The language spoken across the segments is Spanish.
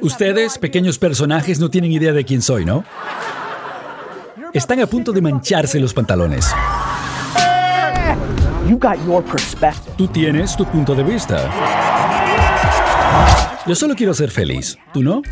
Ustedes, pequeños personajes, no tienen idea de quién soy, ¿no? Están a punto de mancharse los pantalones. Tú tienes tu punto de vista. Yo solo quiero ser feliz. ¿Tú no?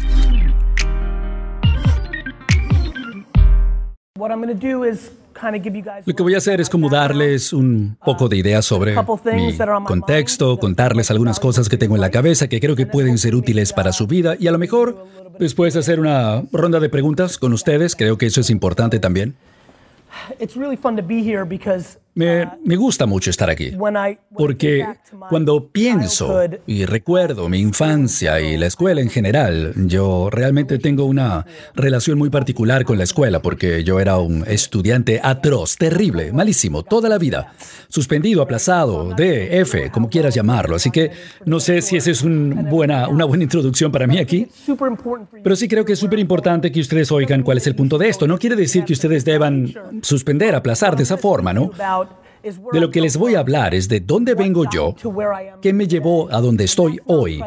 Lo que voy a hacer es como darles un poco de ideas sobre mi contexto, contarles algunas cosas que tengo en la cabeza que creo que pueden ser útiles para su vida y a lo mejor después hacer una ronda de preguntas con ustedes. Creo que eso es importante también. Me, me, gusta mucho estar aquí, porque cuando pienso y recuerdo mi infancia y la escuela en general, yo realmente tengo una relación muy particular con la escuela, porque yo era un estudiante atroz, terrible, malísimo, toda la vida, suspendido, aplazado, D, F, como quieras llamarlo. Así que no sé si esa es buena, una buena introducción para mí aquí, pero sí creo que es súper importante que ustedes oigan cuál es el punto de esto. No quiere decir que ustedes deban suspender, aplazar de esa forma, ¿no? De lo que les voy a hablar es de dónde vengo yo, qué me llevó a donde estoy hoy.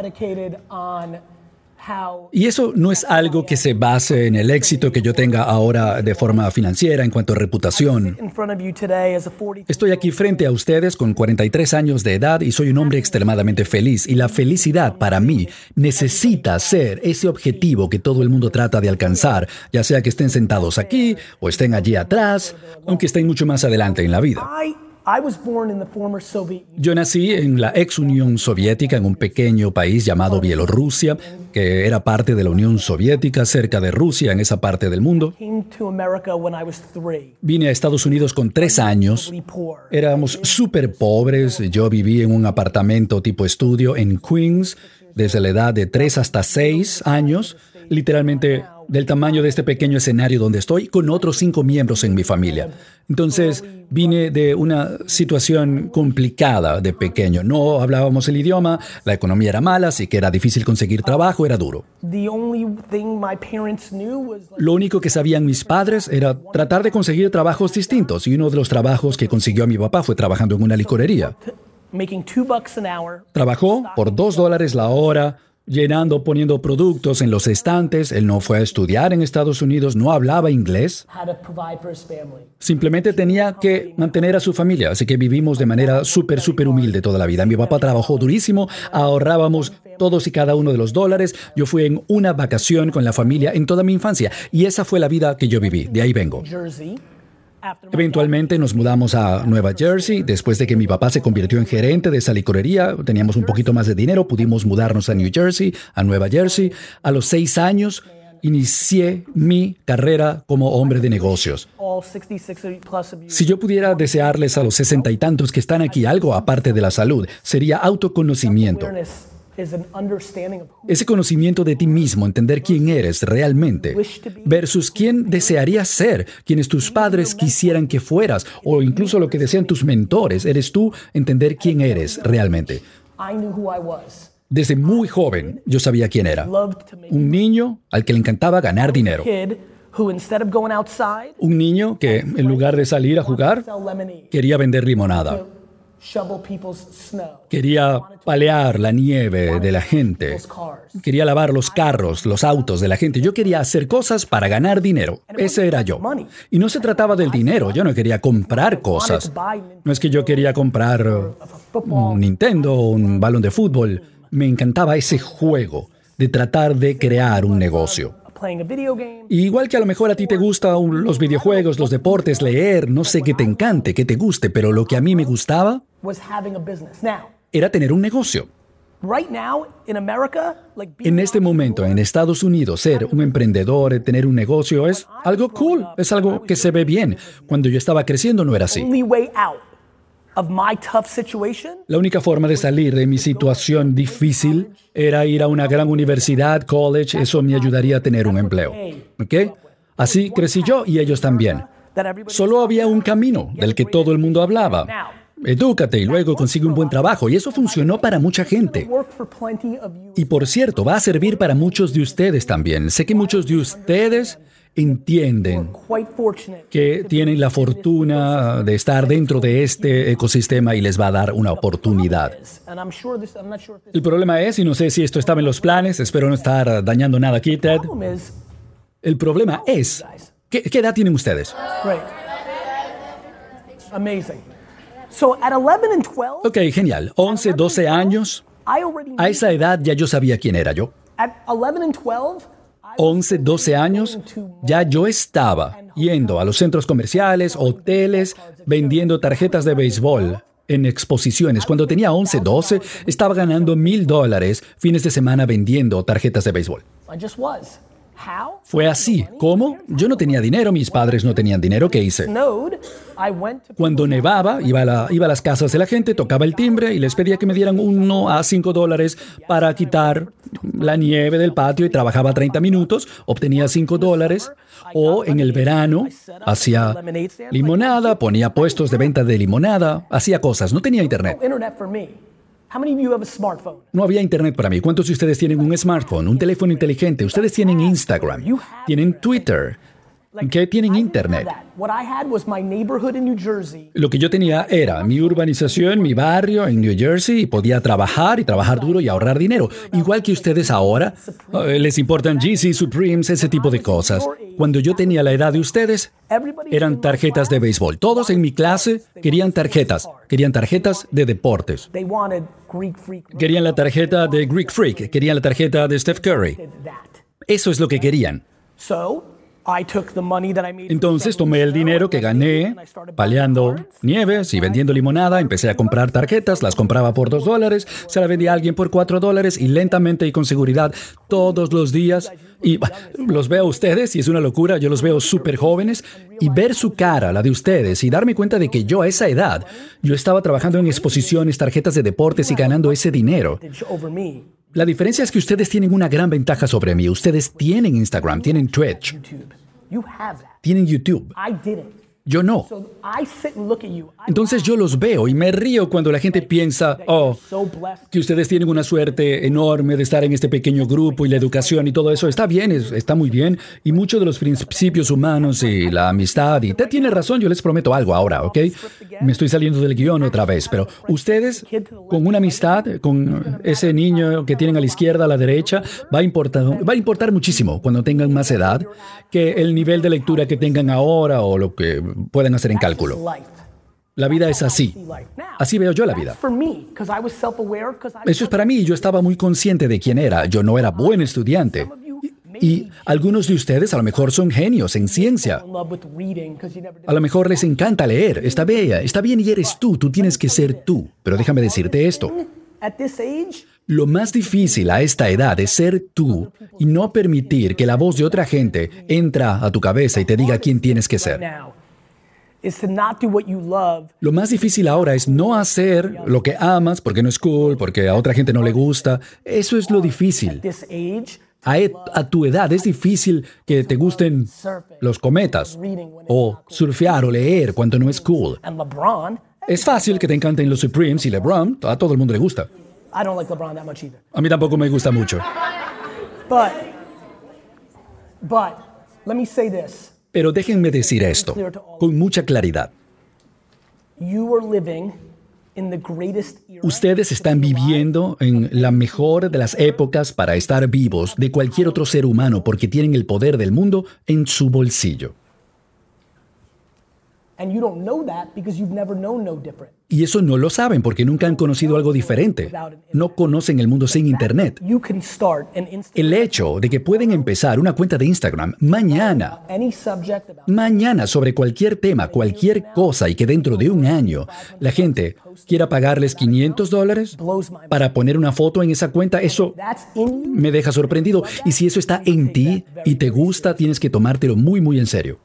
Y eso no es algo que se base en el éxito que yo tenga ahora de forma financiera en cuanto a reputación. Estoy aquí frente a ustedes con 43 años de edad y soy un hombre extremadamente feliz. Y la felicidad para mí necesita ser ese objetivo que todo el mundo trata de alcanzar, ya sea que estén sentados aquí o estén allí atrás, aunque estén mucho más adelante en la vida. Yo nací en la ex Unión Soviética, en un pequeño país llamado Bielorrusia, que era parte de la Unión Soviética, cerca de Rusia, en esa parte del mundo. Vine a Estados Unidos con tres años. Éramos súper pobres. Yo viví en un apartamento tipo estudio en Queens desde la edad de tres hasta seis años, literalmente del tamaño de este pequeño escenario donde estoy, con otros cinco miembros en mi familia. Entonces, vine de una situación complicada de pequeño. No hablábamos el idioma, la economía era mala, así que era difícil conseguir trabajo, era duro. Lo único que sabían mis padres era tratar de conseguir trabajos distintos, y uno de los trabajos que consiguió mi papá fue trabajando en una licorería. Trabajó por dos dólares la hora, llenando, poniendo productos en los estantes. Él no fue a estudiar en Estados Unidos, no hablaba inglés. Simplemente tenía que mantener a su familia, así que vivimos de manera súper, súper humilde toda la vida. Mi papá trabajó durísimo, ahorrábamos todos y cada uno de los dólares. Yo fui en una vacación con la familia en toda mi infancia y esa fue la vida que yo viví. De ahí vengo. Eventualmente nos mudamos a Nueva Jersey. Después de que mi papá se convirtió en gerente de esa licorería, teníamos un poquito más de dinero, pudimos mudarnos a New Jersey, a Nueva Jersey. A los seis años inicié mi carrera como hombre de negocios. Si yo pudiera desearles a los sesenta y tantos que están aquí algo aparte de la salud, sería autoconocimiento. Ese conocimiento de ti mismo, entender quién eres realmente, versus quién desearías ser, quienes tus padres quisieran que fueras, o incluso lo que desean tus mentores, eres tú, entender quién eres realmente. Desde muy joven yo sabía quién era. Un niño al que le encantaba ganar dinero. Un niño que en lugar de salir a jugar, quería vender limonada. Quería palear la nieve de la gente. Quería lavar los carros, los autos de la gente. Yo quería hacer cosas para ganar dinero. Ese era yo. Y no se trataba del dinero. Yo no quería comprar cosas. No es que yo quería comprar un Nintendo o un balón de fútbol. Me encantaba ese juego de tratar de crear un negocio igual que a lo mejor a ti te gustan los videojuegos, los deportes, leer, no sé qué te encante, qué te guste, pero lo que a mí me gustaba era tener un negocio. En este momento, en Estados Unidos, ser un emprendedor, tener un negocio es algo cool, es algo que se ve bien. Cuando yo estaba creciendo no era así. La única forma de salir de mi situación difícil era ir a una gran universidad, college, eso me ayudaría a tener un empleo. ¿Ok? Así crecí yo y ellos también. Solo había un camino del que todo el mundo hablaba. Edúcate y luego consigue un buen trabajo. Y eso funcionó para mucha gente. Y por cierto, va a servir para muchos de ustedes también. Sé que muchos de ustedes entienden que tienen la fortuna de estar dentro de este ecosistema y les va a dar una oportunidad. El problema es, y no sé si esto estaba en los planes, espero no estar dañando nada aquí, Ted. El problema es, ¿qué, edad tienen ustedes? Ok, genial. 11, 12 años. A esa edad ya yo sabía quién era yo. 11, 12 años, ya yo estaba yendo a los centros comerciales, hoteles, vendiendo tarjetas de béisbol en exposiciones. Cuando tenía 11, 12, estaba ganando mil dólares fines de semana vendiendo tarjetas de béisbol. Fue así. ¿Cómo? Yo no tenía dinero, mis padres no tenían dinero. ¿Qué hice? Cuando nevaba, iba a, las casas de la gente, tocaba el timbre y les pedía que me dieran uno a cinco dólares para quitar la nieve del patio y trabajaba 30 minutos, obtenía cinco dólares. O en el verano hacía limonada, ponía puestos de venta de limonada, hacía cosas. No tenía internet. No había internet para mí. ¿Cuántos de ustedes tienen un smartphone, un teléfono inteligente? Ustedes tienen Instagram, tienen Twitter. ¿Qué tienen internet? Lo que yo tenía era mi urbanización, mi barrio en New Jersey y podía trabajar y trabajar duro y ahorrar dinero. Igual que ustedes ahora, eh, les importan GC, Supremes, ese tipo de cosas. Cuando yo tenía la edad de ustedes, eran tarjetas de béisbol. Todos en mi clase querían tarjetas, querían tarjetas de deportes. Querían la tarjeta de Greek Freak, querían la tarjeta de Steph Curry. Eso es lo que querían. Entonces tomé el dinero que gané paleando nieves y vendiendo limonada, empecé a comprar tarjetas, las compraba por dos dólares, se la vendía a alguien por cuatro dólares y lentamente y con seguridad todos los días. Y los veo a ustedes y es una locura, yo los veo súper jóvenes y ver su cara, la de ustedes, y darme cuenta de que yo a esa edad, yo estaba trabajando en exposiciones, tarjetas de deportes y ganando ese dinero. La diferencia es que ustedes tienen una gran ventaja sobre mí. Ustedes tienen Instagram, tienen Twitch, tienen YouTube. Yo no. Entonces yo los veo y me río cuando la gente piensa, oh, que ustedes tienen una suerte enorme de estar en este pequeño grupo y la educación y todo eso. Está bien, está muy bien. Y muchos de los principios humanos y la amistad. Y te tiene razón, yo les prometo algo ahora, ¿ok? Me estoy saliendo del guion otra vez, pero ustedes con una amistad, con ese niño que tienen a la izquierda, a la derecha, va a importar, va a importar muchísimo cuando tengan más edad que el nivel de lectura que tengan ahora o lo que pueden hacer en cálculo. La vida es así. Así veo yo la vida. Eso es para mí. Yo estaba muy consciente de quién era. Yo no era buen estudiante. Y algunos de ustedes a lo mejor son genios en ciencia. A lo mejor les encanta leer. Está bella, está bien y eres tú. Tú tienes que ser tú. Pero déjame decirte esto. Lo más difícil a esta edad es ser tú y no permitir que la voz de otra gente entra a tu cabeza y te diga quién tienes que ser. Lo más difícil ahora es no hacer lo que amas porque no es cool, porque a otra gente no le gusta. Eso es lo difícil. A, a, tu edad es difícil que te gusten los cometas o surfear o leer cuando no es cool. Es fácil que te encanten los Supremes y LeBron, a todo el mundo le gusta. A mí tampoco me gusta mucho. Pero déjenme decir esto con mucha claridad. Ustedes están viviendo en la mejor de las épocas para estar vivos de cualquier otro ser humano porque tienen el poder del mundo en su bolsillo. Y eso no lo saben porque nunca han conocido algo diferente. No conocen el mundo sin Internet. El hecho de que pueden empezar una cuenta de Instagram mañana, mañana sobre cualquier tema, cualquier cosa y que dentro de un año la gente quiera pagarles 500 dólares para poner una foto en esa cuenta, eso me deja sorprendido. Y si eso está en ti y te gusta, tienes que tomártelo muy, muy en serio.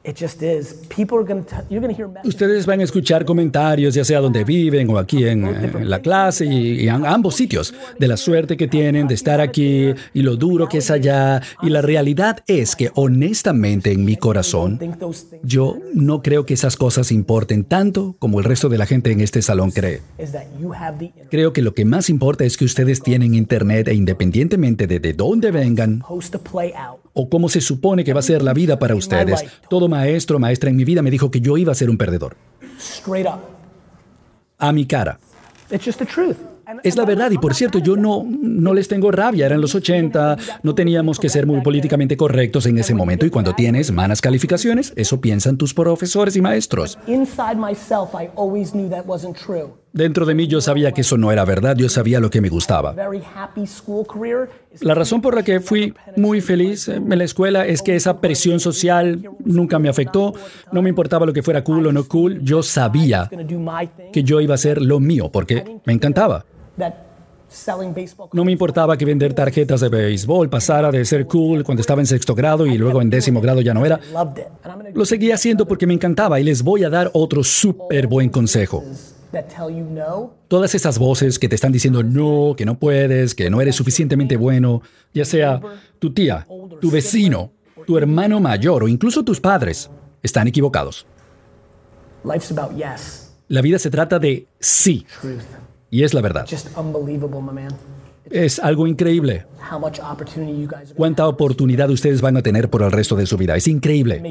Ustedes van a escuchar comentarios, ya sea donde viven o aquí en, la clase y, en ambos sitios, de la suerte que tienen de estar aquí y lo duro que es allá. Y la realidad es que honestamente en mi corazón, yo no creo que esas cosas importen tanto como el resto de la gente en este salón cree. Creo que lo que más importa es que ustedes tienen internet e independientemente de de dónde vengan, o cómo se supone que va a ser la vida para ustedes. Todo maestro, maestra en mi vida me dijo que yo iba a ser un perdedor. A mi cara. Es la verdad, y por cierto, yo no, no les tengo rabia, eran los 80, no teníamos que ser muy políticamente correctos en ese momento, y cuando tienes malas calificaciones, eso piensan tus profesores y maestros. Dentro de mí yo sabía que eso no era verdad, yo sabía lo que me gustaba. La razón por la que fui muy feliz en la escuela es que esa presión social nunca me afectó, no me importaba lo que fuera cool o no cool, yo sabía que yo iba a hacer lo mío porque me encantaba. No me importaba que vender tarjetas de béisbol pasara de ser cool cuando estaba en sexto grado y luego en décimo grado ya no era. Lo seguía haciendo porque me encantaba y les voy a dar otro súper buen consejo. Todas esas voces que te están diciendo no, que no puedes, que no eres suficientemente bueno, ya sea tu tía, tu vecino, tu hermano mayor o incluso tus padres, están equivocados. La vida se trata de sí. Y es la verdad. Es algo increíble. ¿Cuánta oportunidad ustedes van a tener por el resto de su vida? Es increíble.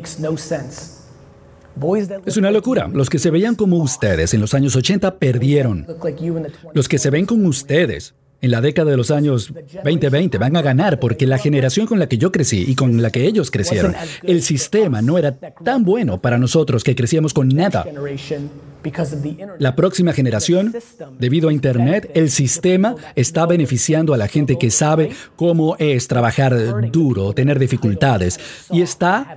Es una locura. Los que se veían como ustedes en los años 80 perdieron. Los que se ven como ustedes en la década de los años 2020 van a ganar porque la generación con la que yo crecí y con la que ellos crecieron, el sistema no era tan bueno para nosotros que crecíamos con nada. La próxima generación, debido a Internet, el sistema está beneficiando a la gente que sabe cómo es trabajar duro, tener dificultades, y está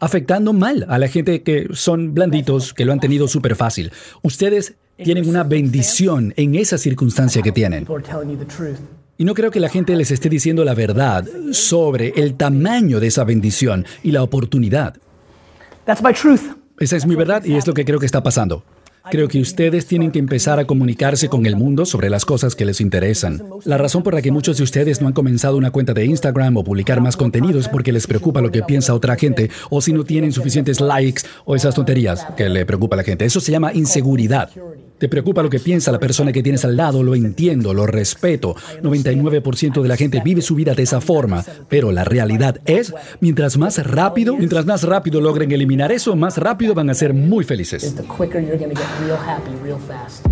afectando mal a la gente que son blanditos, que lo han tenido súper fácil. Ustedes tienen una bendición en esa circunstancia que tienen. Y no creo que la gente les esté diciendo la verdad sobre el tamaño de esa bendición y la oportunidad. Esa es mi verdad y es lo que creo que está pasando. Creo que ustedes tienen que empezar a comunicarse con el mundo sobre las cosas que les interesan. La razón por la que muchos de ustedes no han comenzado una cuenta de Instagram o publicar más contenido es porque les preocupa lo que piensa otra gente o si no tienen suficientes likes o esas tonterías que le preocupa a la gente. Eso se llama inseguridad. Te preocupa lo que piensa la persona que tienes al lado, lo entiendo, lo respeto. 99% de la gente vive su vida de esa forma, pero la realidad es, mientras más rápido, mientras más rápido logren eliminar eso, más rápido van a ser muy felices. real happy real fast.